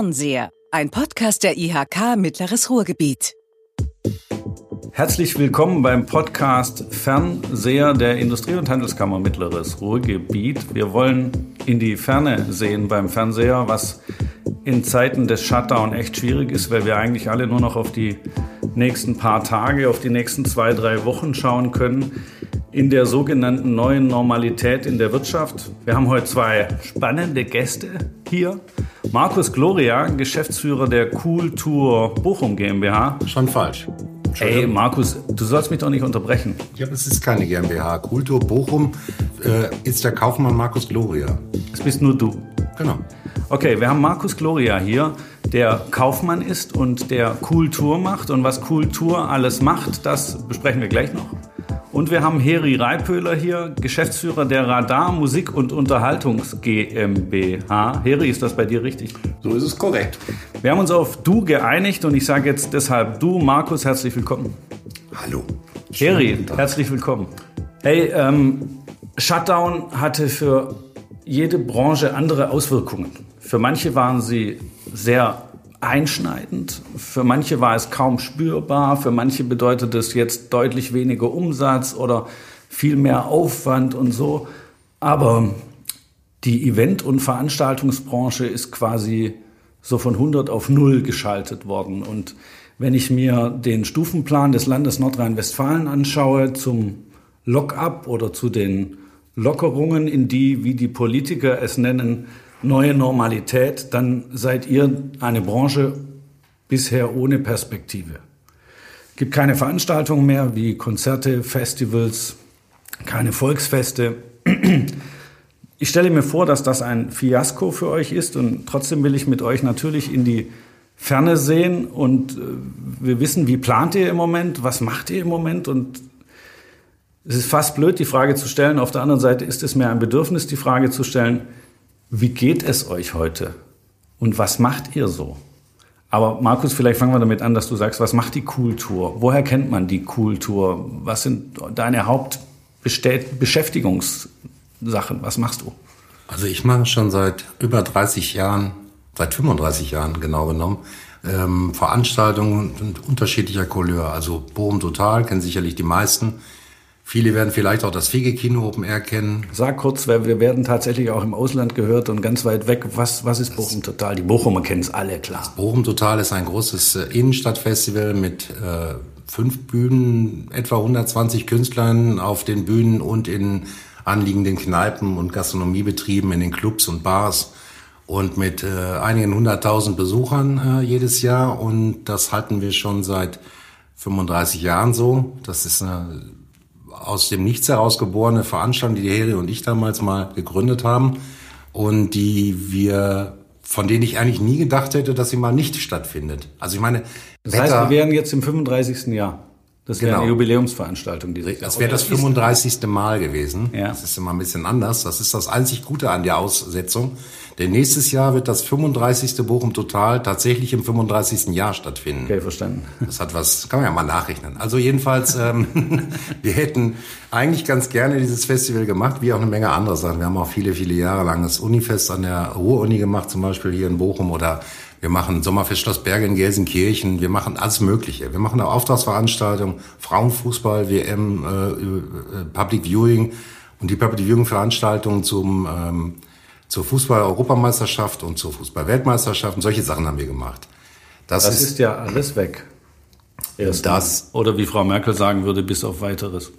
Fernseher, ein Podcast der IHK Mittleres Ruhrgebiet. Herzlich willkommen beim Podcast Fernseher der Industrie- und Handelskammer Mittleres Ruhrgebiet. Wir wollen in die Ferne sehen beim Fernseher, was in Zeiten des Shutdown echt schwierig ist, weil wir eigentlich alle nur noch auf die nächsten paar Tage, auf die nächsten zwei, drei Wochen schauen können in der sogenannten neuen Normalität in der Wirtschaft. Wir haben heute zwei spannende Gäste hier. Markus Gloria, Geschäftsführer der Cool Tour Bochum GmbH. Schon falsch. Ey, Markus, du sollst mich doch nicht unterbrechen. Ja, es ist keine GmbH. Kultur Bochum äh, ist der Kaufmann Markus Gloria. Das bist nur du. Genau. Okay, wir haben Markus Gloria hier, der Kaufmann ist und der Kultur macht. Und was Kultur alles macht, das besprechen wir gleich noch. Und wir haben Heri Reipöhler hier, Geschäftsführer der Radar Musik und Unterhaltungs GmbH. Heri, ist das bei dir richtig? So ist es korrekt. Wir haben uns auf Du geeinigt und ich sage jetzt deshalb Du, Markus, herzlich willkommen. Hallo. Heri, herzlich willkommen. Hey, ähm, Shutdown hatte für jede Branche andere Auswirkungen. Für manche waren sie sehr einschneidend. Für manche war es kaum spürbar. Für manche bedeutet es jetzt deutlich weniger Umsatz oder viel mehr Aufwand und so. Aber die Event- und Veranstaltungsbranche ist quasi so von 100 auf 0 geschaltet worden. Und wenn ich mir den Stufenplan des Landes Nordrhein-Westfalen anschaue zum Lock-up oder zu den Lockerungen, in die, wie die Politiker es nennen, neue Normalität, dann seid ihr eine Branche bisher ohne Perspektive. Es gibt keine Veranstaltungen mehr wie Konzerte, Festivals, keine Volksfeste. Ich stelle mir vor, dass das ein Fiasko für euch ist und trotzdem will ich mit euch natürlich in die Ferne sehen und äh, wir wissen, wie plant ihr im Moment, was macht ihr im Moment und es ist fast blöd, die Frage zu stellen. Auf der anderen Seite ist es mir ein Bedürfnis, die Frage zu stellen, wie geht es euch heute? Und was macht ihr so? Aber Markus, vielleicht fangen wir damit an, dass du sagst, was macht die Kultur? Woher kennt man die Kultur? Was sind deine Hauptbeschäftigungssachen? Was machst du? Also ich mache schon seit über 30 Jahren, seit 35 Jahren genau genommen, ähm, Veranstaltungen unterschiedlicher Couleur. Also Bochum Total kennen sicherlich die meisten. Viele werden vielleicht auch das Fege-Kino Open Air kennen. Sag kurz, weil wir werden tatsächlich auch im Ausland gehört und ganz weit weg. Was, was ist Bochum Total? Die Bochumer kennen es alle, klar. Das Bochum Total ist ein großes äh, Innenstadtfestival mit äh, fünf Bühnen, etwa 120 Künstlern auf den Bühnen und in anliegenden Kneipen und Gastronomiebetrieben, in den Clubs und Bars und mit äh, einigen hunderttausend Besuchern äh, jedes Jahr. Und das halten wir schon seit 35 Jahren so. Das ist eine aus dem Nichts heraus geborene Veranstaltung, die die Heri und ich damals mal gegründet haben und die wir von denen ich eigentlich nie gedacht hätte, dass sie mal nicht stattfindet. Also ich meine, das heißt, wir wären jetzt im 35. Jahr. Das wäre genau. eine Jubiläumsveranstaltung. Die das wäre das 35. Mal gewesen. Ja. Das ist immer ein bisschen anders. Das ist das einzig Gute an der Aussetzung. Denn nächstes Jahr wird das 35. Bochum Total tatsächlich im 35. Jahr stattfinden. Okay, verstanden. Das hat was, kann man ja mal nachrechnen. Also jedenfalls, ähm, wir hätten eigentlich ganz gerne dieses Festival gemacht, wie auch eine Menge andere Sachen. Wir haben auch viele, viele Jahre lang das Unifest an der Ruhr-Uni gemacht, zum Beispiel hier in Bochum oder wir machen Sommerfest Schloss Berge in Gelsenkirchen, wir machen alles Mögliche. Wir machen auch Auftragsveranstaltungen, Frauenfußball, WM, äh, äh, Public Viewing und die Public Viewing Veranstaltungen zum ähm, zur Fußball-Europameisterschaft und zur Fußball-Weltmeisterschaft und solche Sachen haben wir gemacht. Das, das ist, ist, ja alles weg. Erst das. Oder wie Frau Merkel sagen würde, bis auf weiteres.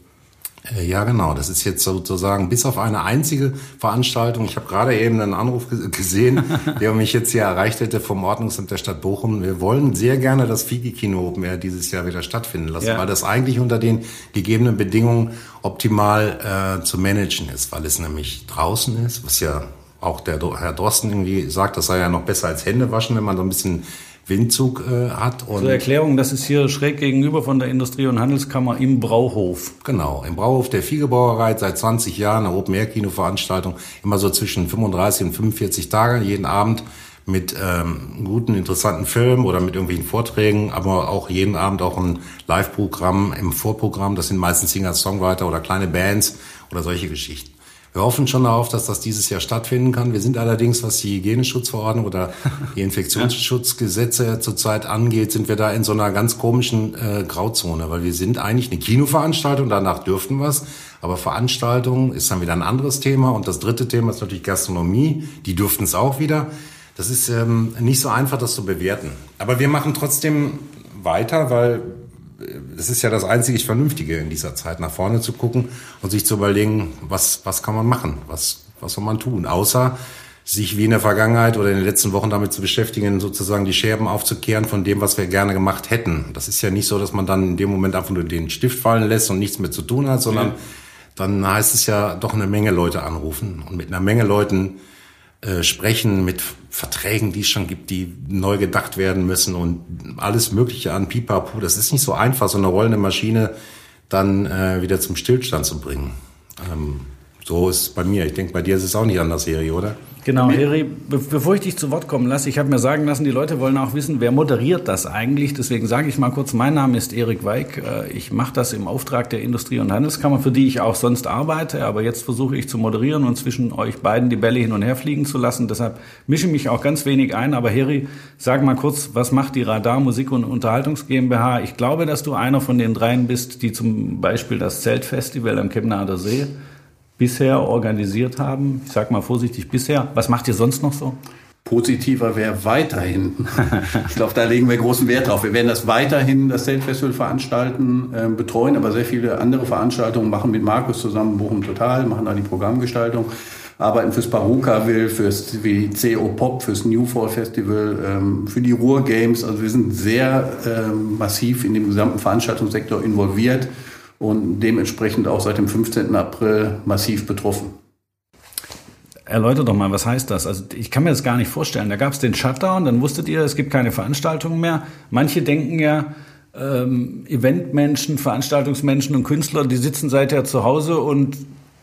Äh, ja, genau. Das ist jetzt sozusagen bis auf eine einzige Veranstaltung. Ich habe gerade eben einen Anruf gesehen, der mich jetzt hier erreicht hätte vom Ordnungsamt der Stadt Bochum. Wir wollen sehr gerne das Figi-Kino Open Air dieses Jahr wieder stattfinden lassen, ja. weil das eigentlich unter den gegebenen Bedingungen optimal äh, zu managen ist, weil es nämlich draußen ist, was ja auch der Herr Drosten irgendwie sagt, das sei ja noch besser als Hände waschen, wenn man so ein bisschen Windzug äh, hat. Und Zur Erklärung, das ist hier schräg gegenüber von der Industrie- und Handelskammer im Brauhof. Genau, im Brauhof der Fiegebrauerei seit 20 Jahren eine Open-Air-Kino-Veranstaltung, immer so zwischen 35 und 45 Tagen jeden Abend mit ähm, guten, interessanten Filmen oder mit irgendwelchen Vorträgen, aber auch jeden Abend auch ein Live-Programm im Vorprogramm. Das sind meistens Singer-Songwriter oder kleine Bands oder solche Geschichten. Wir hoffen schon darauf, dass das dieses Jahr stattfinden kann. Wir sind allerdings, was die Hygieneschutzverordnung oder die Infektionsschutzgesetze zurzeit angeht, sind wir da in so einer ganz komischen äh, Grauzone, weil wir sind eigentlich eine Kinoveranstaltung, danach dürften wir es. Aber Veranstaltungen ist dann wieder ein anderes Thema. Und das dritte Thema ist natürlich Gastronomie. Die dürften es auch wieder. Das ist ähm, nicht so einfach, das zu bewerten. Aber wir machen trotzdem weiter, weil es ist ja das einzig Vernünftige in dieser Zeit, nach vorne zu gucken und sich zu überlegen, was, was kann man machen, was, was soll man tun, außer sich wie in der Vergangenheit oder in den letzten Wochen damit zu beschäftigen, sozusagen die Scherben aufzukehren von dem, was wir gerne gemacht hätten. Das ist ja nicht so, dass man dann in dem Moment einfach nur den Stift fallen lässt und nichts mehr zu tun hat, sondern ja. dann heißt es ja doch eine Menge Leute anrufen und mit einer Menge Leuten äh, sprechen, mit Verträgen, die es schon gibt, die neu gedacht werden müssen und alles Mögliche an Pipapo. Das ist nicht so einfach, so eine rollende Maschine dann äh, wieder zum Stillstand zu bringen. Ähm, so ist es bei mir. Ich denke, bei dir ist es auch nicht anders, Serie, oder? Genau, Eri, be bevor ich dich zu Wort kommen lasse, ich habe mir sagen lassen, die Leute wollen auch wissen, wer moderiert das eigentlich. Deswegen sage ich mal kurz, mein Name ist Erik Weig. Äh, ich mache das im Auftrag der Industrie- und Handelskammer, für die ich auch sonst arbeite. Aber jetzt versuche ich zu moderieren und zwischen euch beiden die Bälle hin und her fliegen zu lassen. Deshalb mische mich auch ganz wenig ein. Aber Heri, sag mal kurz, was macht die Radar Musik- und Unterhaltungs GmbH? Ich glaube, dass du einer von den dreien bist, die zum Beispiel das Zeltfestival am Kemnader See bisher organisiert haben? Ich sage mal vorsichtig bisher. Was macht ihr sonst noch so? Positiver wäre weiterhin. ich glaube, da legen wir großen Wert drauf. Wir werden das weiterhin, das Zeltfestival veranstalten, äh, betreuen, aber sehr viele andere Veranstaltungen machen mit Markus zusammen Bochum Total, machen da die Programmgestaltung, arbeiten fürs Paruka Will, fürs CO Pop, fürs New Fall Festival, ähm, für die Ruhr Games. Also wir sind sehr ähm, massiv in dem gesamten Veranstaltungssektor involviert und dementsprechend auch seit dem 15. April massiv betroffen. Erläutert doch mal, was heißt das? Also ich kann mir das gar nicht vorstellen. Da gab es den Shutdown, dann wusstet ihr, es gibt keine Veranstaltungen mehr. Manche denken ja, ähm, Eventmenschen, Veranstaltungsmenschen und Künstler, die sitzen seither zu Hause und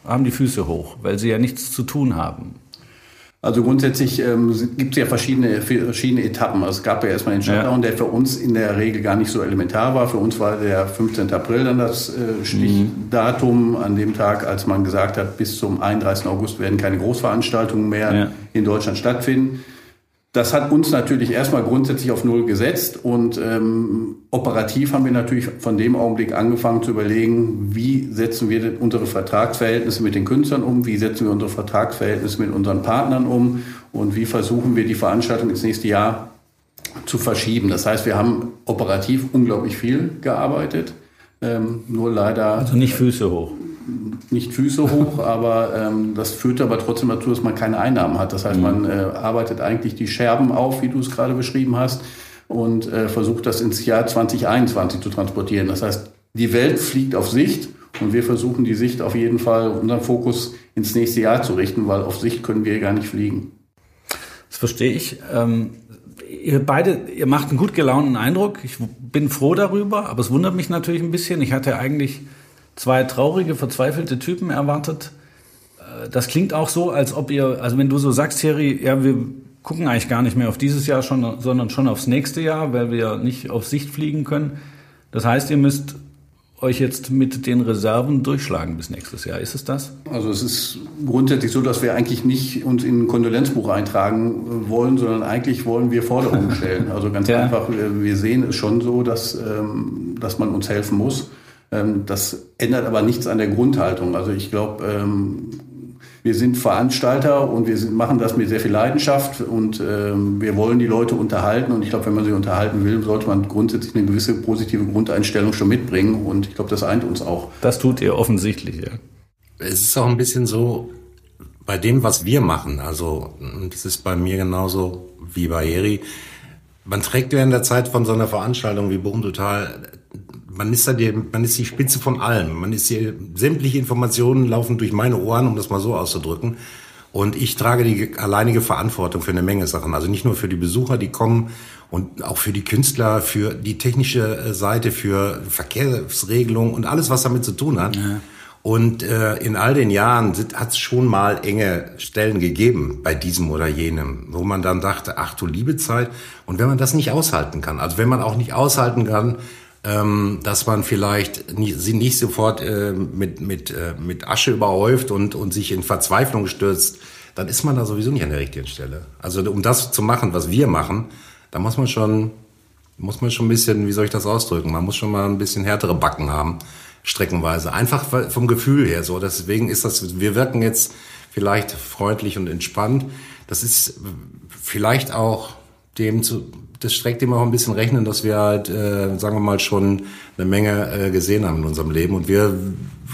haben die Füße hoch, weil sie ja nichts zu tun haben. Also grundsätzlich ähm, gibt es ja verschiedene, verschiedene Etappen. Also es gab ja erstmal den Shutdown, ja. der für uns in der Regel gar nicht so elementar war. Für uns war der 15. April dann das äh, Stichdatum, an dem Tag, als man gesagt hat, bis zum 31. August werden keine Großveranstaltungen mehr ja. in Deutschland stattfinden. Das hat uns natürlich erstmal grundsätzlich auf Null gesetzt und ähm, operativ haben wir natürlich von dem Augenblick angefangen zu überlegen, wie setzen wir unsere Vertragsverhältnisse mit den Künstlern um, wie setzen wir unsere Vertragsverhältnisse mit unseren Partnern um und wie versuchen wir die Veranstaltung ins nächste Jahr zu verschieben. Das heißt, wir haben operativ unglaublich viel gearbeitet, ähm, nur leider. Also nicht Füße hoch nicht Füße hoch, aber ähm, das führt aber trotzdem dazu, dass man keine Einnahmen hat. Das heißt, man mhm. äh, arbeitet eigentlich die Scherben auf, wie du es gerade beschrieben hast, und äh, versucht das ins Jahr 2021 zu transportieren. Das heißt, die Welt fliegt auf Sicht und wir versuchen die Sicht auf jeden Fall, unseren Fokus ins nächste Jahr zu richten, weil auf Sicht können wir gar nicht fliegen. Das verstehe ich. Ähm ihr beide, ihr macht einen gut gelaunten Eindruck. Ich bin froh darüber, aber es wundert mich natürlich ein bisschen. Ich hatte eigentlich zwei traurige, verzweifelte Typen erwartet. Äh, das klingt auch so, als ob ihr, also wenn du so sagst, Thierry, ja, wir gucken eigentlich gar nicht mehr auf dieses Jahr schon, sondern schon aufs nächste Jahr, weil wir nicht auf Sicht fliegen können. Das heißt, ihr müsst euch jetzt mit den Reserven durchschlagen bis nächstes Jahr. Ist es das? Also es ist grundsätzlich so, dass wir eigentlich nicht uns in ein Kondolenzbuch eintragen äh, wollen, sondern eigentlich wollen wir Forderungen stellen. Also ganz ja. einfach, wir sehen es schon so, dass, ähm, dass man uns helfen muss. Ähm, das ändert aber nichts an der Grundhaltung. Also ich glaube, ähm, wir sind Veranstalter und wir sind, machen das mit sehr viel Leidenschaft und ähm, wir wollen die Leute unterhalten. Und ich glaube, wenn man sie unterhalten will, sollte man grundsätzlich eine gewisse positive Grundeinstellung schon mitbringen. Und ich glaube, das eint uns auch. Das tut ihr offensichtlich, ja. Es ist auch ein bisschen so, bei dem, was wir machen, also das ist bei mir genauso wie bei Eri, man trägt während der Zeit von so einer Veranstaltung wie Bochum Total man ist da die, man ist die Spitze von allem. Man ist hier, sämtliche Informationen laufen durch meine Ohren, um das mal so auszudrücken. Und ich trage die alleinige Verantwortung für eine Menge Sachen. Also nicht nur für die Besucher, die kommen und auch für die Künstler, für die technische äh, Seite, für Verkehrsregelungen und alles, was damit zu tun hat. Ja. Und äh, in all den Jahren hat es schon mal enge Stellen gegeben bei diesem oder jenem, wo man dann dachte, ach du liebe Zeit. Und wenn man das nicht aushalten kann, also wenn man auch nicht aushalten kann, ähm, dass man vielleicht nicht, sie nicht sofort äh, mit, mit, äh, mit Asche überhäuft und, und sich in Verzweiflung stürzt, dann ist man da sowieso nicht an der richtigen Stelle. Also um das zu machen, was wir machen, da muss man schon, muss man schon ein bisschen, wie soll ich das ausdrücken, man muss schon mal ein bisschen härtere Backen haben, streckenweise. Einfach vom Gefühl her so. Deswegen ist das, wir wirken jetzt vielleicht freundlich und entspannt. Das ist vielleicht auch dem zu, das streckt dem auch ein bisschen rechnen, dass wir halt, äh, sagen wir mal, schon eine Menge äh, gesehen haben in unserem Leben und wir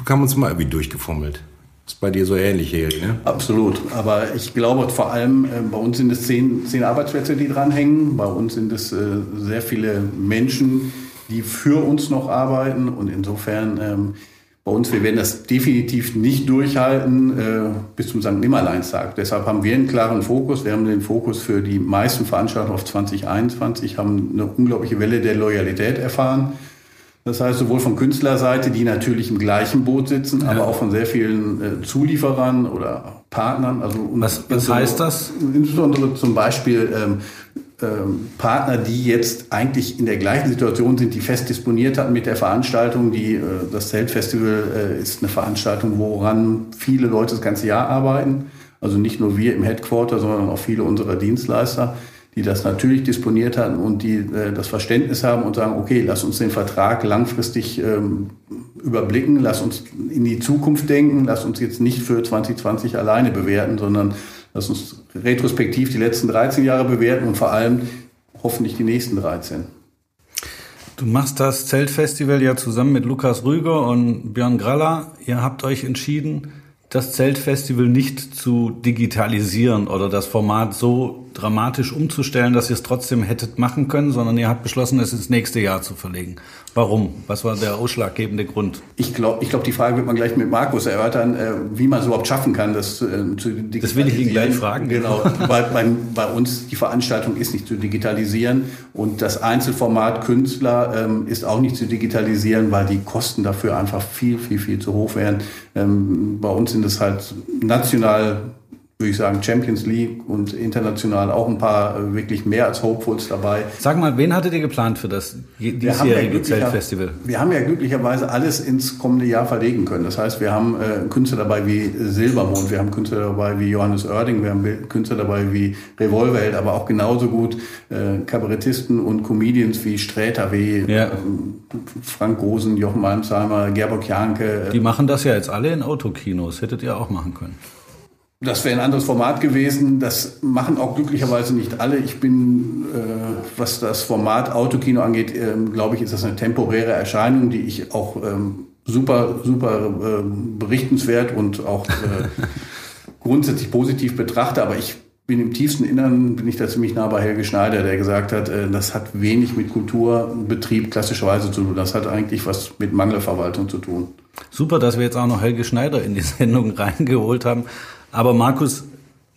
haben uns mal irgendwie durchgefummelt. Ist bei dir so ähnlich, Heri, ne? Absolut. Aber ich glaube vor allem, äh, bei uns sind es zehn, zehn Arbeitsplätze, die dranhängen. Bei uns sind es äh, sehr viele Menschen, die für uns noch arbeiten. Und insofern ähm, bei uns, wir werden das definitiv nicht durchhalten äh, bis zum St. Nimmerleinstag. Deshalb haben wir einen klaren Fokus. Wir haben den Fokus für die meisten Veranstaltungen auf 2021, haben eine unglaubliche Welle der Loyalität erfahren. Das heißt, sowohl von Künstlerseite, die natürlich im gleichen Boot sitzen, ja. aber auch von sehr vielen äh, Zulieferern oder Partnern. Also was, was heißt das? Insbesondere zum Beispiel ähm, ähm, Partner, die jetzt eigentlich in der gleichen Situation sind, die fest disponiert hatten mit der Veranstaltung. Die, äh, das Zeltfestival äh, ist eine Veranstaltung, woran viele Leute das ganze Jahr arbeiten. Also nicht nur wir im Headquarter, sondern auch viele unserer Dienstleister, die das natürlich disponiert hatten und die äh, das Verständnis haben und sagen, okay, lass uns den Vertrag langfristig ähm, überblicken, lass uns in die Zukunft denken, lass uns jetzt nicht für 2020 alleine bewerten, sondern Lass uns retrospektiv die letzten 13 Jahre bewerten und vor allem hoffentlich die nächsten 13. Du machst das Zeltfestival ja zusammen mit Lukas Rüger und Björn Graller. Ihr habt euch entschieden, das Zeltfestival nicht zu digitalisieren oder das Format so dramatisch umzustellen, dass ihr es trotzdem hättet machen können, sondern ihr habt beschlossen, es ins nächste Jahr zu verlegen. Warum? Was war der ausschlaggebende Grund? Ich glaube, ich glaub, die Frage wird man gleich mit Markus erörtern, äh, wie man es überhaupt schaffen kann, das äh, zu digitalisieren. Das will ich ihn gleich fragen. Genau, weil bei, bei, uns die Veranstaltung ist nicht zu digitalisieren und das Einzelformat Künstler ähm, ist auch nicht zu digitalisieren, weil die Kosten dafür einfach viel, viel, viel zu hoch wären. Ähm, bei uns sind es halt national würde ich sagen, Champions League und international auch ein paar äh, wirklich mehr als Hopefuls dabei. Sag mal, wen hattet ihr geplant für das diesjährige ja Zeltfestival? Wir haben ja glücklicherweise alles ins kommende Jahr verlegen können. Das heißt, wir haben äh, Künstler dabei wie Silbermond, wir haben Künstler dabei wie Johannes Oerding, wir haben Künstler dabei wie Revolverheld, aber auch genauso gut äh, Kabarettisten und Comedians wie Sträter, wie ja. äh, Frank Gosen, Jochen Malmsheimer, Gerburg Janke. Die machen das ja jetzt alle in Autokinos. Hättet ihr auch machen können. Das wäre ein anderes Format gewesen. Das machen auch glücklicherweise nicht alle. Ich bin, äh, was das Format Autokino angeht, äh, glaube ich, ist das eine temporäre Erscheinung, die ich auch ähm, super, super äh, berichtenswert und auch äh, grundsätzlich positiv betrachte. Aber ich bin im tiefsten Innern, bin ich da ziemlich nah bei Helge Schneider, der gesagt hat, äh, das hat wenig mit Kulturbetrieb klassischerweise zu tun. Das hat eigentlich was mit Mangelverwaltung zu tun. Super, dass wir jetzt auch noch Helge Schneider in die Sendung reingeholt haben. Aber Markus,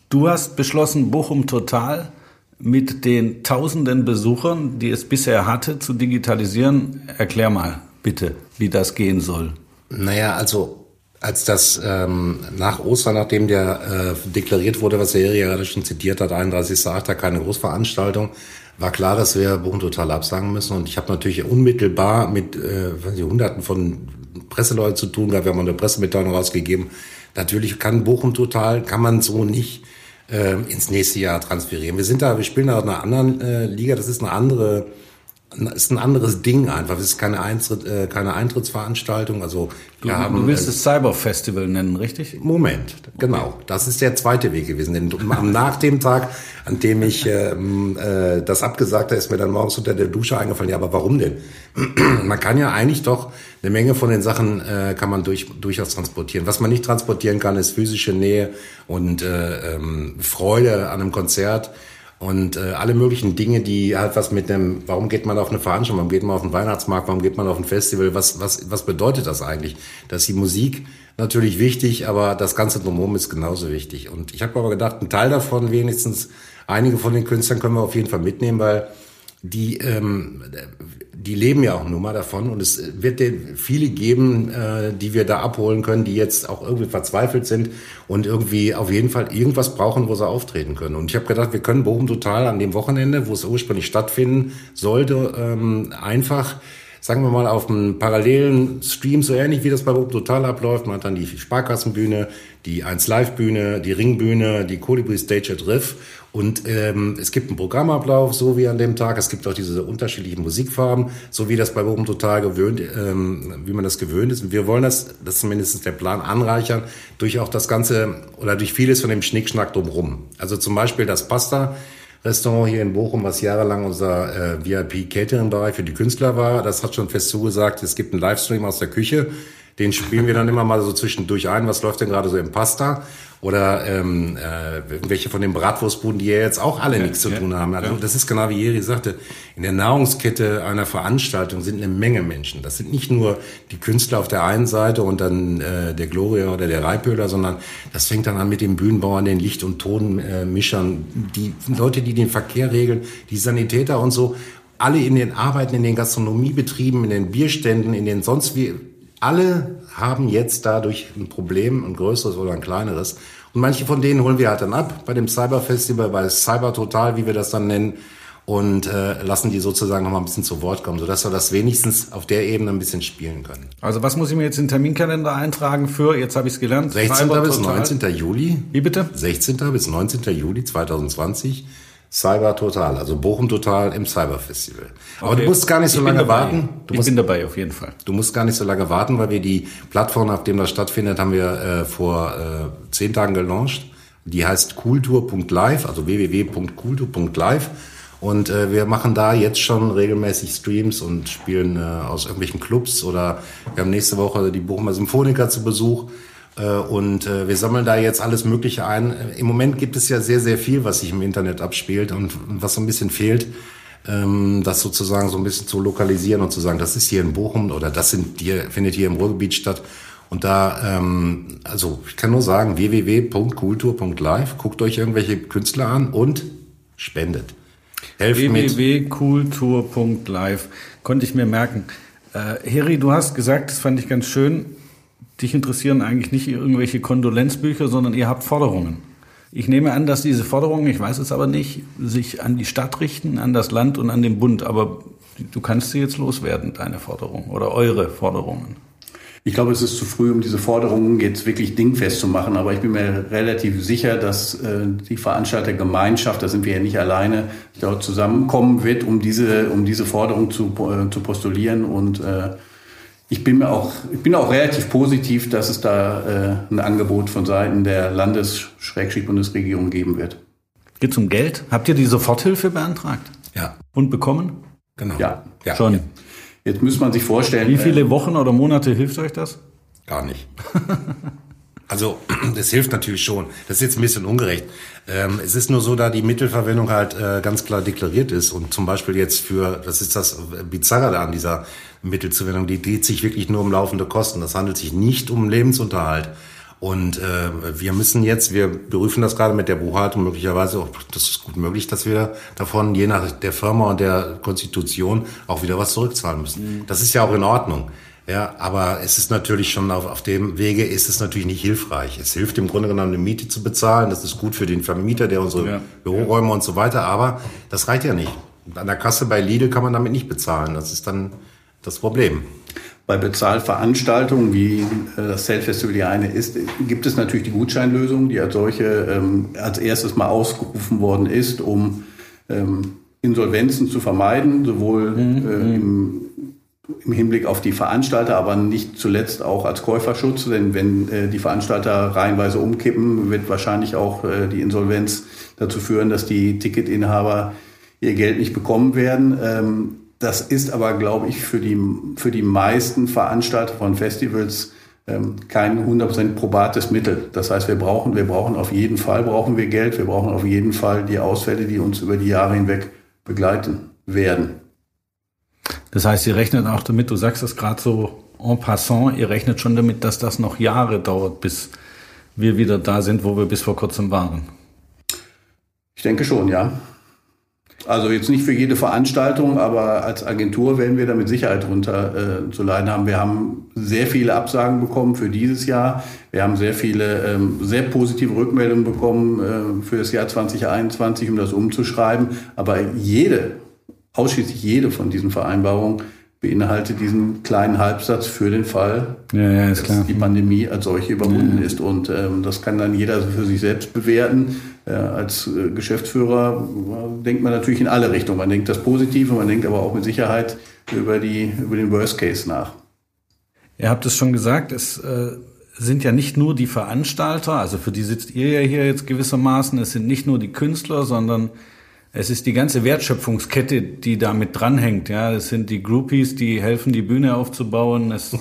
du hast beschlossen, Bochum Total mit den tausenden Besuchern, die es bisher hatte, zu digitalisieren. Erklär mal bitte, wie das gehen soll. Naja, also als das ähm, nach Ostern, nachdem der äh, deklariert wurde, was der ja gerade schon zitiert hat, 31.8. keine Großveranstaltung, war klar, dass wir Bochum total absagen müssen. Und ich habe natürlich unmittelbar mit äh, Hunderten von Presseleuten zu tun gehabt. Wir haben eine Pressemitteilung rausgegeben, Natürlich kann Bochum total, kann man so nicht äh, ins nächste Jahr transferieren. Wir sind da, wir spielen da in einer anderen äh, Liga, das ist eine andere ist ein anderes Ding einfach. Es ist keine, Eintritt, äh, keine Eintrittsveranstaltung. Also wir du, haben, du willst äh, es Cyber Festival nennen, richtig? Moment, genau. Das ist der zweite Weg gewesen. Denn nach dem Tag, an dem ich ähm, äh, das abgesagt habe, ist mir dann morgens unter der Dusche eingefallen. Ja, aber warum denn? man kann ja eigentlich doch eine Menge von den Sachen äh, kann man durch, durchaus transportieren. Was man nicht transportieren kann, ist physische Nähe und äh, ähm, Freude an einem Konzert und äh, alle möglichen Dinge, die halt was mit dem, warum geht man auf eine Veranstaltung, warum geht man auf den Weihnachtsmarkt, warum geht man auf ein Festival, was, was, was bedeutet das eigentlich? Dass die Musik natürlich wichtig, aber das ganze Drumherum ist genauso wichtig. Und ich habe aber gedacht, ein Teil davon, wenigstens einige von den Künstlern können wir auf jeden Fall mitnehmen, weil die, ähm, die leben ja auch nur mal davon und es wird viele geben, äh, die wir da abholen können, die jetzt auch irgendwie verzweifelt sind und irgendwie auf jeden Fall irgendwas brauchen, wo sie auftreten können. Und ich habe gedacht, wir können Bochum total an dem Wochenende, wo es ursprünglich stattfinden sollte, ähm, einfach sagen wir mal, auf einem parallelen Stream, so ähnlich wie das bei Bob Total abläuft. Man hat dann die Sparkassenbühne, die 1 Live Bühne, die Ringbühne, die Colibri Stage at Riff und ähm, es gibt einen Programmablauf, so wie an dem Tag. Es gibt auch diese unterschiedlichen Musikfarben, so wie das bei Bochum total gewöhnt, ähm, wie man das gewöhnt ist. Und wir wollen das, das ist zumindest der Plan, anreichern durch auch das Ganze oder durch vieles von dem Schnickschnack drumherum. Also zum Beispiel das Pasta. Restaurant hier in Bochum, was jahrelang unser äh, VIP-Catering-Bereich für die Künstler war, das hat schon fest zugesagt, es gibt einen Livestream aus der Küche. Den spielen wir dann immer mal so zwischendurch ein. Was läuft denn gerade so im Pasta? Oder ähm, äh, welche von den Bratwurstbuden, die ja jetzt auch alle ja, nichts zu ja, tun haben. Also ja. das ist genau wie Jeri sagte, in der Nahrungskette einer Veranstaltung sind eine Menge Menschen. Das sind nicht nur die Künstler auf der einen Seite und dann äh, der Gloria oder der Reipöder, sondern das fängt dann an mit den Bühnenbauern, den Licht- und Tonmischern, die Leute, die den Verkehr regeln, die Sanitäter und so. Alle in den Arbeiten, in den Gastronomiebetrieben, in den Bierständen, in den sonst wie alle haben jetzt dadurch ein Problem, ein größeres oder ein kleineres. Und manche von denen holen wir halt dann ab bei dem Cyber Festival, bei Cyber Total, wie wir das dann nennen, und äh, lassen die sozusagen noch mal ein bisschen zu Wort kommen, sodass wir das wenigstens auf der Ebene ein bisschen spielen können. Also was muss ich mir jetzt in den Terminkalender eintragen für, jetzt habe ich es gelernt, 16. Cyber bis 19. Juli. Wie bitte? 16. bis 19. Juli 2020 Cyber Total, also Bochum Total im Cyber Festival. Aber okay. du musst gar nicht so ich lange warten. Du ich musst, bin dabei auf jeden Fall. Du musst gar nicht so lange warten, weil wir die Plattform, auf dem das stattfindet, haben wir äh, vor äh, zehn Tagen gelauncht. Die heißt cooltour.live, also www.cooltour.live. Und äh, wir machen da jetzt schon regelmäßig Streams und spielen äh, aus irgendwelchen Clubs oder wir haben nächste Woche die Bochumer Symphoniker zu Besuch. Äh, und äh, wir sammeln da jetzt alles Mögliche ein. Im Moment gibt es ja sehr, sehr viel, was sich im Internet abspielt und was so ein bisschen fehlt, ähm, das sozusagen so ein bisschen zu lokalisieren und zu sagen, das ist hier in Bochum oder das sind hier, findet hier im Ruhrgebiet statt. Und da, ähm, also ich kann nur sagen, www.kultur.live, guckt euch irgendwelche Künstler an und spendet. Www.kultur.live, konnte ich mir merken. Äh, Heri, du hast gesagt, das fand ich ganz schön, dich interessieren eigentlich nicht irgendwelche Kondolenzbücher, sondern ihr habt Forderungen. Ich nehme an, dass diese Forderungen, ich weiß es aber nicht, sich an die Stadt richten, an das Land und an den Bund. Aber du kannst sie jetzt loswerden, deine Forderungen oder eure Forderungen. Ich glaube, es ist zu früh, um diese Forderungen jetzt wirklich dingfest zu machen. Aber ich bin mir relativ sicher, dass äh, die Veranstaltergemeinschaft, da sind wir ja nicht alleine, dort zusammenkommen wird, um diese, um diese Forderung zu, äh, zu postulieren und äh, ich bin mir auch, ich bin auch relativ positiv, dass es da äh, ein Angebot von Seiten der Landes-Bundesregierung geben wird. Geht es um Geld? Habt ihr die Soforthilfe beantragt? Ja. Und bekommen? Genau. Ja. ja. Schon. Jetzt muss man sich vorstellen. Wie viele äh, Wochen oder Monate hilft euch das? Gar nicht. Also das hilft natürlich schon. Das ist jetzt ein bisschen ungerecht. Ähm, es ist nur so, da die Mittelverwendung halt äh, ganz klar deklariert ist und zum Beispiel jetzt für, das ist das Bizarre da an dieser Mittelzuwendung, die dreht sich wirklich nur um laufende Kosten. Das handelt sich nicht um Lebensunterhalt. Und äh, wir müssen jetzt, wir berüfen das gerade mit der Buchhaltung möglicherweise, auch das ist gut möglich, dass wir davon je nach der Firma und der Konstitution auch wieder was zurückzahlen müssen. Mhm. Das ist ja auch in Ordnung. Ja, aber es ist natürlich schon auf, auf dem Wege ist es natürlich nicht hilfreich. Es hilft im Grunde genommen, eine Miete zu bezahlen. Das ist gut für den Vermieter, der unsere ja. Büroräume und so weiter. Aber das reicht ja nicht. An der Kasse bei Lidl kann man damit nicht bezahlen. Das ist dann das Problem. Bei Bezahlveranstaltungen, wie äh, das Self-Festival die eine ist, gibt es natürlich die Gutscheinlösung, die als solche ähm, als erstes mal ausgerufen worden ist, um ähm, Insolvenzen zu vermeiden, sowohl mhm. äh, im im Hinblick auf die Veranstalter, aber nicht zuletzt auch als Käuferschutz, denn wenn äh, die Veranstalter reihenweise umkippen, wird wahrscheinlich auch äh, die Insolvenz dazu führen, dass die Ticketinhaber ihr Geld nicht bekommen werden. Ähm, das ist aber, glaube ich, für die, für die meisten Veranstalter von Festivals ähm, kein 100% probates Mittel. Das heißt, wir brauchen, wir brauchen auf jeden Fall brauchen wir Geld, wir brauchen auf jeden Fall die Ausfälle, die uns über die Jahre hinweg begleiten werden. Das heißt, ihr rechnet auch damit, du sagst es gerade so en passant, ihr rechnet schon damit, dass das noch Jahre dauert, bis wir wieder da sind, wo wir bis vor kurzem waren. Ich denke schon, ja. Also jetzt nicht für jede Veranstaltung, aber als Agentur werden wir da mit Sicherheit drunter äh, zu leiden haben. Wir haben sehr viele Absagen bekommen für dieses Jahr. Wir haben sehr viele ähm, sehr positive Rückmeldungen bekommen äh, für das Jahr 2021, um das umzuschreiben. Aber jede ausschließlich jede von diesen Vereinbarungen beinhaltet diesen kleinen Halbsatz für den Fall, ja, ja, dass klar. die Pandemie als solche überwunden ja. ist. Und ähm, das kann dann jeder für sich selbst bewerten. Äh, als äh, Geschäftsführer äh, denkt man natürlich in alle Richtungen. Man denkt das Positive, man denkt aber auch mit Sicherheit über, die, über den Worst Case nach. Ihr habt es schon gesagt, es äh, sind ja nicht nur die Veranstalter, also für die sitzt ihr ja hier jetzt gewissermaßen, es sind nicht nur die Künstler, sondern es ist die ganze Wertschöpfungskette, die damit dranhängt. Ja, es sind die Groupies, die helfen, die Bühne aufzubauen. Es äh,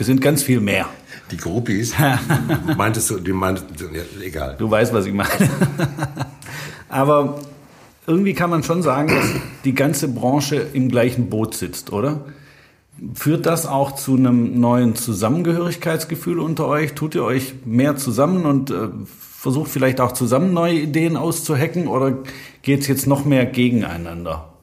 sind ganz viel mehr. Die Groupies? meintest du, die meintest, ja, egal. Du weißt, was ich meine. Aber irgendwie kann man schon sagen, dass die ganze Branche im gleichen Boot sitzt, oder? Führt das auch zu einem neuen Zusammengehörigkeitsgefühl unter euch? Tut ihr euch mehr zusammen und äh, versucht vielleicht auch zusammen neue Ideen auszuhacken oder geht es jetzt noch mehr gegeneinander?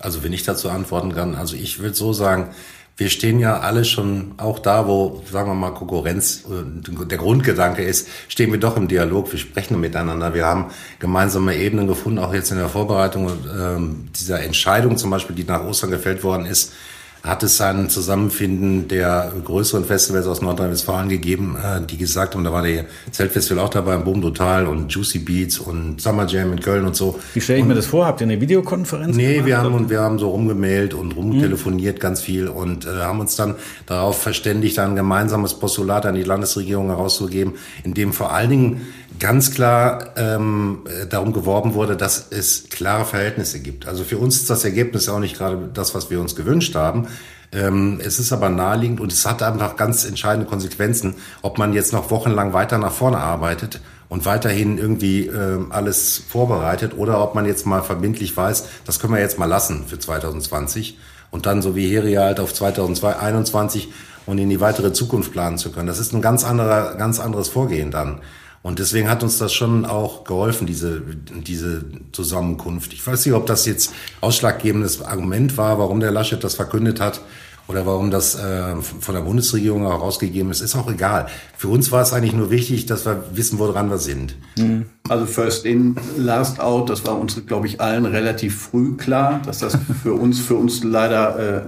Also wenn ich dazu antworten kann, also ich würde so sagen, wir stehen ja alle schon auch da, wo, sagen wir mal, Konkurrenz äh, der Grundgedanke ist, stehen wir doch im Dialog, wir sprechen miteinander, wir haben gemeinsame Ebenen gefunden, auch jetzt in der Vorbereitung äh, dieser Entscheidung zum Beispiel, die nach Ostern gefällt worden ist, hat es ein Zusammenfinden der größeren Festivals aus Nordrhein-Westfalen gegeben, äh, die gesagt haben, da war der Zeltfestival auch dabei, Boom Total und Juicy Beats und Summer Jam in Köln und so. Wie stelle ich und, mir das vor? Habt ihr eine Videokonferenz Nee, gemacht, wir haben, und wir haben so rumgemailt und rumtelefoniert mhm. ganz viel und äh, haben uns dann darauf verständigt, ein gemeinsames Postulat an die Landesregierung herauszugeben, in dem vor allen Dingen ganz klar ähm, äh, darum geworben wurde, dass es klare Verhältnisse gibt. Also für uns ist das Ergebnis auch nicht gerade das, was wir uns gewünscht haben. Ähm, es ist aber naheliegend und es hat einfach ganz entscheidende Konsequenzen, ob man jetzt noch wochenlang weiter nach vorne arbeitet und weiterhin irgendwie ähm, alles vorbereitet oder ob man jetzt mal verbindlich weiß, das können wir jetzt mal lassen für 2020 und dann so wie Heria halt auf 2021 und in die weitere Zukunft planen zu können. Das ist ein ganz anderer, ganz anderes Vorgehen dann. Und deswegen hat uns das schon auch geholfen, diese, diese Zusammenkunft. Ich weiß nicht, ob das jetzt ausschlaggebendes Argument war, warum der Laschet das verkündet hat oder warum das äh, von der Bundesregierung auch rausgegeben ist, ist auch egal. Für uns war es eigentlich nur wichtig, dass wir wissen, woran wir sind. Mhm. Also First in, Last out, das war uns, glaube ich, allen relativ früh klar, dass das für uns, für uns leider äh,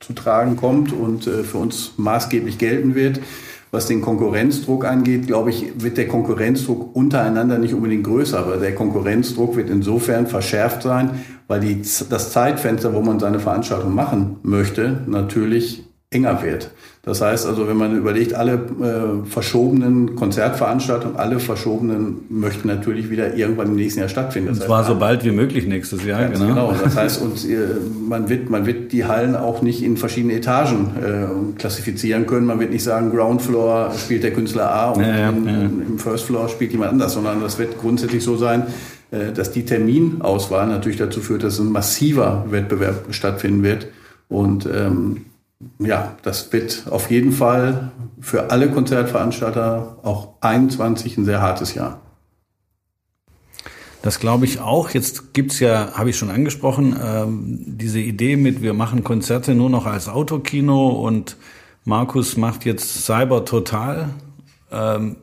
zu tragen kommt und äh, für uns maßgeblich gelten wird. Was den Konkurrenzdruck angeht, glaube ich, wird der Konkurrenzdruck untereinander nicht unbedingt größer, aber der Konkurrenzdruck wird insofern verschärft sein, weil die, das Zeitfenster, wo man seine Veranstaltung machen möchte, natürlich enger wird. Das heißt also, wenn man überlegt, alle äh, verschobenen Konzertveranstaltungen, alle verschobenen möchten natürlich wieder irgendwann im nächsten Jahr stattfinden. Das und zwar heißt, so bald wie möglich nächstes Jahr. Genau. genau. Das heißt, und, äh, man, wird, man wird die Hallen auch nicht in verschiedene Etagen äh, klassifizieren können. Man wird nicht sagen, Ground Floor spielt der Künstler A und ja, ja, in, ja. im First Floor spielt jemand anders, sondern das wird grundsätzlich so sein, äh, dass die Terminauswahl natürlich dazu führt, dass ein massiver Wettbewerb stattfinden wird. Und ähm, ja, das wird auf jeden Fall für alle Konzertveranstalter auch 21 ein sehr hartes Jahr. Das glaube ich auch. Jetzt gibt's ja, habe ich schon angesprochen, ähm, diese Idee mit, wir machen Konzerte nur noch als Autokino und Markus macht jetzt Cyber Total. Ähm,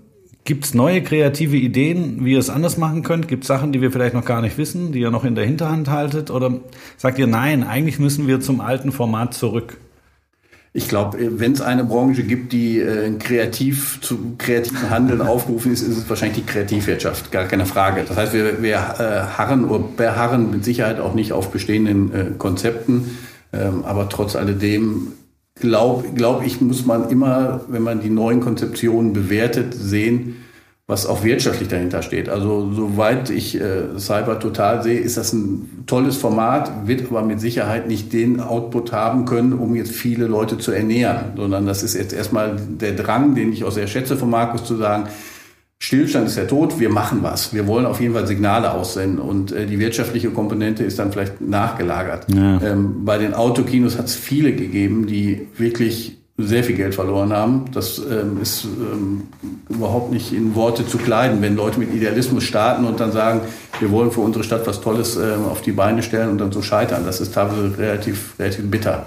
Gibt's neue kreative Ideen, wie ihr es anders machen könnt? Gibt Sachen, die wir vielleicht noch gar nicht wissen, die ihr noch in der Hinterhand haltet? Oder sagt ihr, nein, eigentlich müssen wir zum alten Format zurück? Ich glaube, wenn es eine Branche gibt, die äh, kreativ zu kreativen Handeln aufgerufen ist, ist es wahrscheinlich die Kreativwirtschaft, gar keine Frage. Das heißt, wir, wir äh, harren oder beharren mit Sicherheit auch nicht auf bestehenden äh, Konzepten, ähm, aber trotz alledem glaube glaub ich, muss man immer, wenn man die neuen Konzeptionen bewertet, sehen, was auch wirtschaftlich dahinter steht. Also soweit ich äh, Cyber total sehe, ist das ein tolles Format, wird aber mit Sicherheit nicht den Output haben können, um jetzt viele Leute zu ernähren, sondern das ist jetzt erstmal der Drang, den ich auch sehr schätze von Markus zu sagen, Stillstand ist ja tot, wir machen was. Wir wollen auf jeden Fall Signale aussenden und äh, die wirtschaftliche Komponente ist dann vielleicht nachgelagert. Ja. Ähm, bei den Autokinos hat es viele gegeben, die wirklich sehr viel Geld verloren haben. Das ähm, ist ähm, überhaupt nicht in Worte zu kleiden, wenn Leute mit Idealismus starten und dann sagen, wir wollen für unsere Stadt was Tolles ähm, auf die Beine stellen und dann so scheitern. Das ist teilweise relativ, relativ bitter.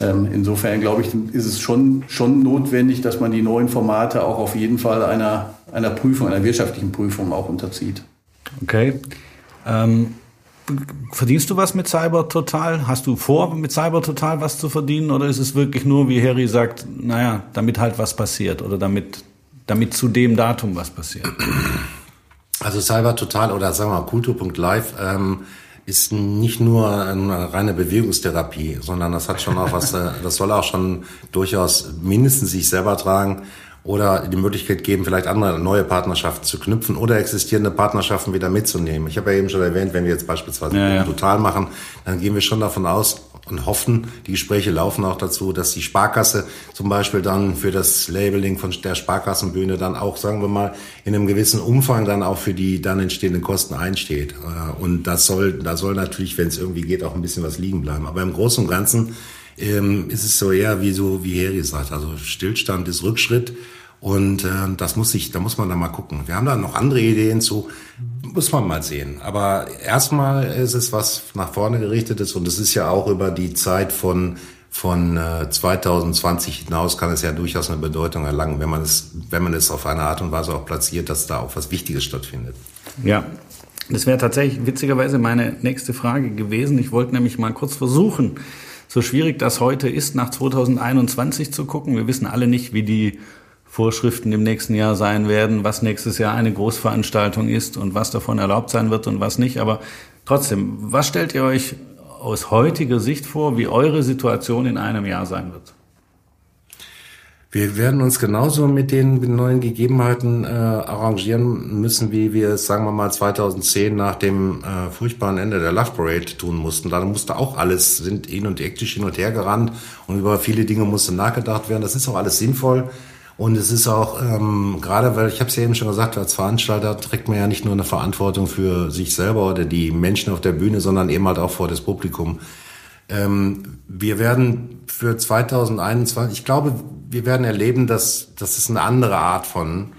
Ähm, insofern glaube ich, ist es schon, schon notwendig, dass man die neuen Formate auch auf jeden Fall einer, einer Prüfung, einer wirtschaftlichen Prüfung auch unterzieht. Okay. Ähm verdienst du was mit Cyber Total? Hast du vor, mit Cyber Total was zu verdienen? Oder ist es wirklich nur, wie Harry sagt, naja, damit halt was passiert oder damit, damit zu dem Datum was passiert? Also Cyber Total oder sagen wir mal Kultur.live ähm, ist nicht nur eine reine Bewegungstherapie, sondern das hat schon auch was, äh, das soll auch schon durchaus mindestens sich selber tragen oder die Möglichkeit geben, vielleicht andere neue Partnerschaften zu knüpfen oder existierende Partnerschaften wieder mitzunehmen. Ich habe ja eben schon erwähnt, wenn wir jetzt beispielsweise ja, ja. total machen, dann gehen wir schon davon aus und hoffen, die Gespräche laufen auch dazu, dass die Sparkasse zum Beispiel dann für das Labeling von der Sparkassenbühne dann auch, sagen wir mal, in einem gewissen Umfang dann auch für die dann entstehenden Kosten einsteht. Äh, und das soll, da soll natürlich, wenn es irgendwie geht, auch ein bisschen was liegen bleiben. Aber im Großen und Ganzen ähm, ist es so eher wie so, wie Heri sagt, also Stillstand ist Rückschritt. Und äh, das muss ich, da muss man dann mal gucken. Wir haben da noch andere Ideen zu, muss man mal sehen. Aber erstmal ist es was nach vorne gerichtetes und es ist ja auch über die Zeit von von äh, 2020 hinaus kann es ja durchaus eine Bedeutung erlangen, wenn man es, wenn man es auf eine Art und Weise auch platziert, dass da auch was Wichtiges stattfindet. Ja, das wäre tatsächlich witzigerweise meine nächste Frage gewesen. Ich wollte nämlich mal kurz versuchen, so schwierig das heute ist, nach 2021 zu gucken. Wir wissen alle nicht, wie die Vorschriften im nächsten Jahr sein werden, was nächstes Jahr eine Großveranstaltung ist und was davon erlaubt sein wird und was nicht. Aber trotzdem, was stellt ihr euch aus heutiger Sicht vor, wie eure Situation in einem Jahr sein wird? Wir werden uns genauso mit den neuen Gegebenheiten äh, arrangieren müssen, wie wir es, sagen wir mal, 2010 nach dem äh, furchtbaren Ende der Love Parade tun mussten. Da musste auch alles, sind hin und hektisch hin und her gerannt und über viele Dinge musste nachgedacht werden. Das ist auch alles sinnvoll. Und es ist auch, ähm, gerade weil, ich habe es ja eben schon gesagt, als Veranstalter trägt man ja nicht nur eine Verantwortung für sich selber oder die Menschen auf der Bühne, sondern eben halt auch vor das Publikum. Ähm, wir werden für 2021, ich glaube, wir werden erleben, dass, dass es eine andere Art von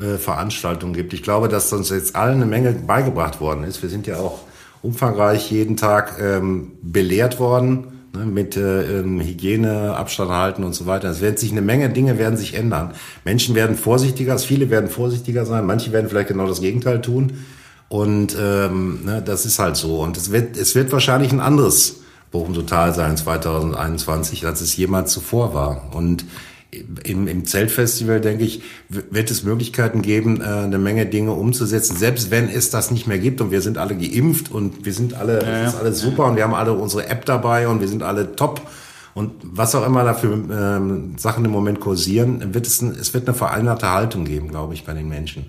äh, Veranstaltung gibt. Ich glaube, dass uns jetzt allen eine Menge beigebracht worden ist. Wir sind ja auch umfangreich jeden Tag ähm, belehrt worden ne, mit äh, ähm, Hygiene, Abstand halten und so weiter. Es werden sich eine Menge Dinge werden sich ändern. Menschen werden vorsichtiger, viele werden vorsichtiger sein, manche werden vielleicht genau das Gegenteil tun. Und ähm, ne, das ist halt so. Und es wird, es wird wahrscheinlich ein anderes Bochum Total sein 2021, als es jemals zuvor war. Und im, im Zeltfestival, denke ich, wird es Möglichkeiten geben, äh, eine Menge Dinge umzusetzen, selbst wenn es das nicht mehr gibt und wir sind alle geimpft und wir sind alle, ja, ja. ist alles super und wir haben alle unsere App dabei und wir sind alle top und was auch immer dafür ähm, Sachen im Moment kursieren, wird es, ein, es wird eine veränderte Haltung geben, glaube ich, bei den Menschen.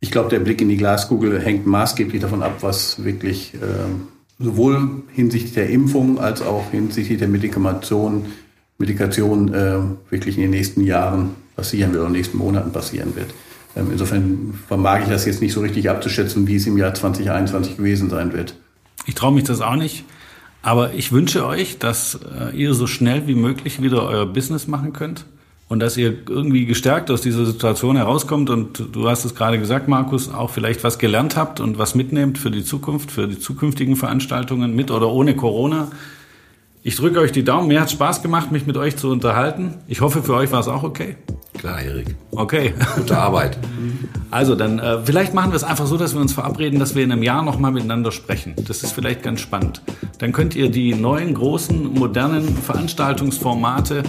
Ich glaube, der Blick in die Glaskugel hängt maßgeblich davon ab, was wirklich ähm, sowohl hinsichtlich der Impfung als auch hinsichtlich der Medikation Medikation äh, wirklich in den nächsten Jahren passieren wird oder in den nächsten Monaten passieren wird. Ähm, insofern vermag ich das jetzt nicht so richtig abzuschätzen, wie es im Jahr 2021 gewesen sein wird. Ich traue mich das auch nicht. Aber ich wünsche euch, dass äh, ihr so schnell wie möglich wieder euer Business machen könnt und dass ihr irgendwie gestärkt aus dieser Situation herauskommt und du hast es gerade gesagt, Markus, auch vielleicht was gelernt habt und was mitnehmt für die Zukunft, für die zukünftigen Veranstaltungen mit oder ohne Corona. Ich drücke euch die Daumen. Mir hat Spaß gemacht, mich mit euch zu unterhalten. Ich hoffe, für euch war es auch okay. Klar, Erik. Okay. Gute Arbeit. Also dann, äh, vielleicht machen wir es einfach so, dass wir uns verabreden, dass wir in einem Jahr nochmal miteinander sprechen. Das ist vielleicht ganz spannend. Dann könnt ihr die neuen, großen, modernen Veranstaltungsformate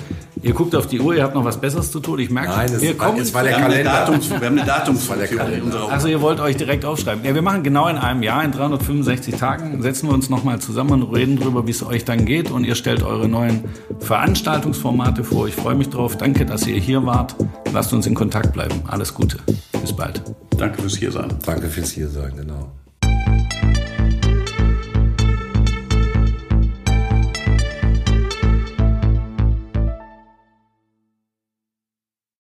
Ihr guckt auf die Uhr, ihr habt noch was Besseres zu tun. Ich merke, Nein, das wir kommen. Jetzt war der Kalender. Datums, wir haben eine Datumsverlegung in unserer Also ihr wollt euch direkt aufschreiben. Ja, wir machen genau in einem Jahr, in 365 Tagen, setzen wir uns nochmal zusammen und reden darüber, wie es euch dann geht. Und ihr stellt eure neuen Veranstaltungsformate vor. Ich freue mich drauf. Danke, dass ihr hier wart. Lasst uns in Kontakt bleiben. Alles Gute. Bis bald. Danke fürs Hiersein. Danke fürs Hiersein, genau.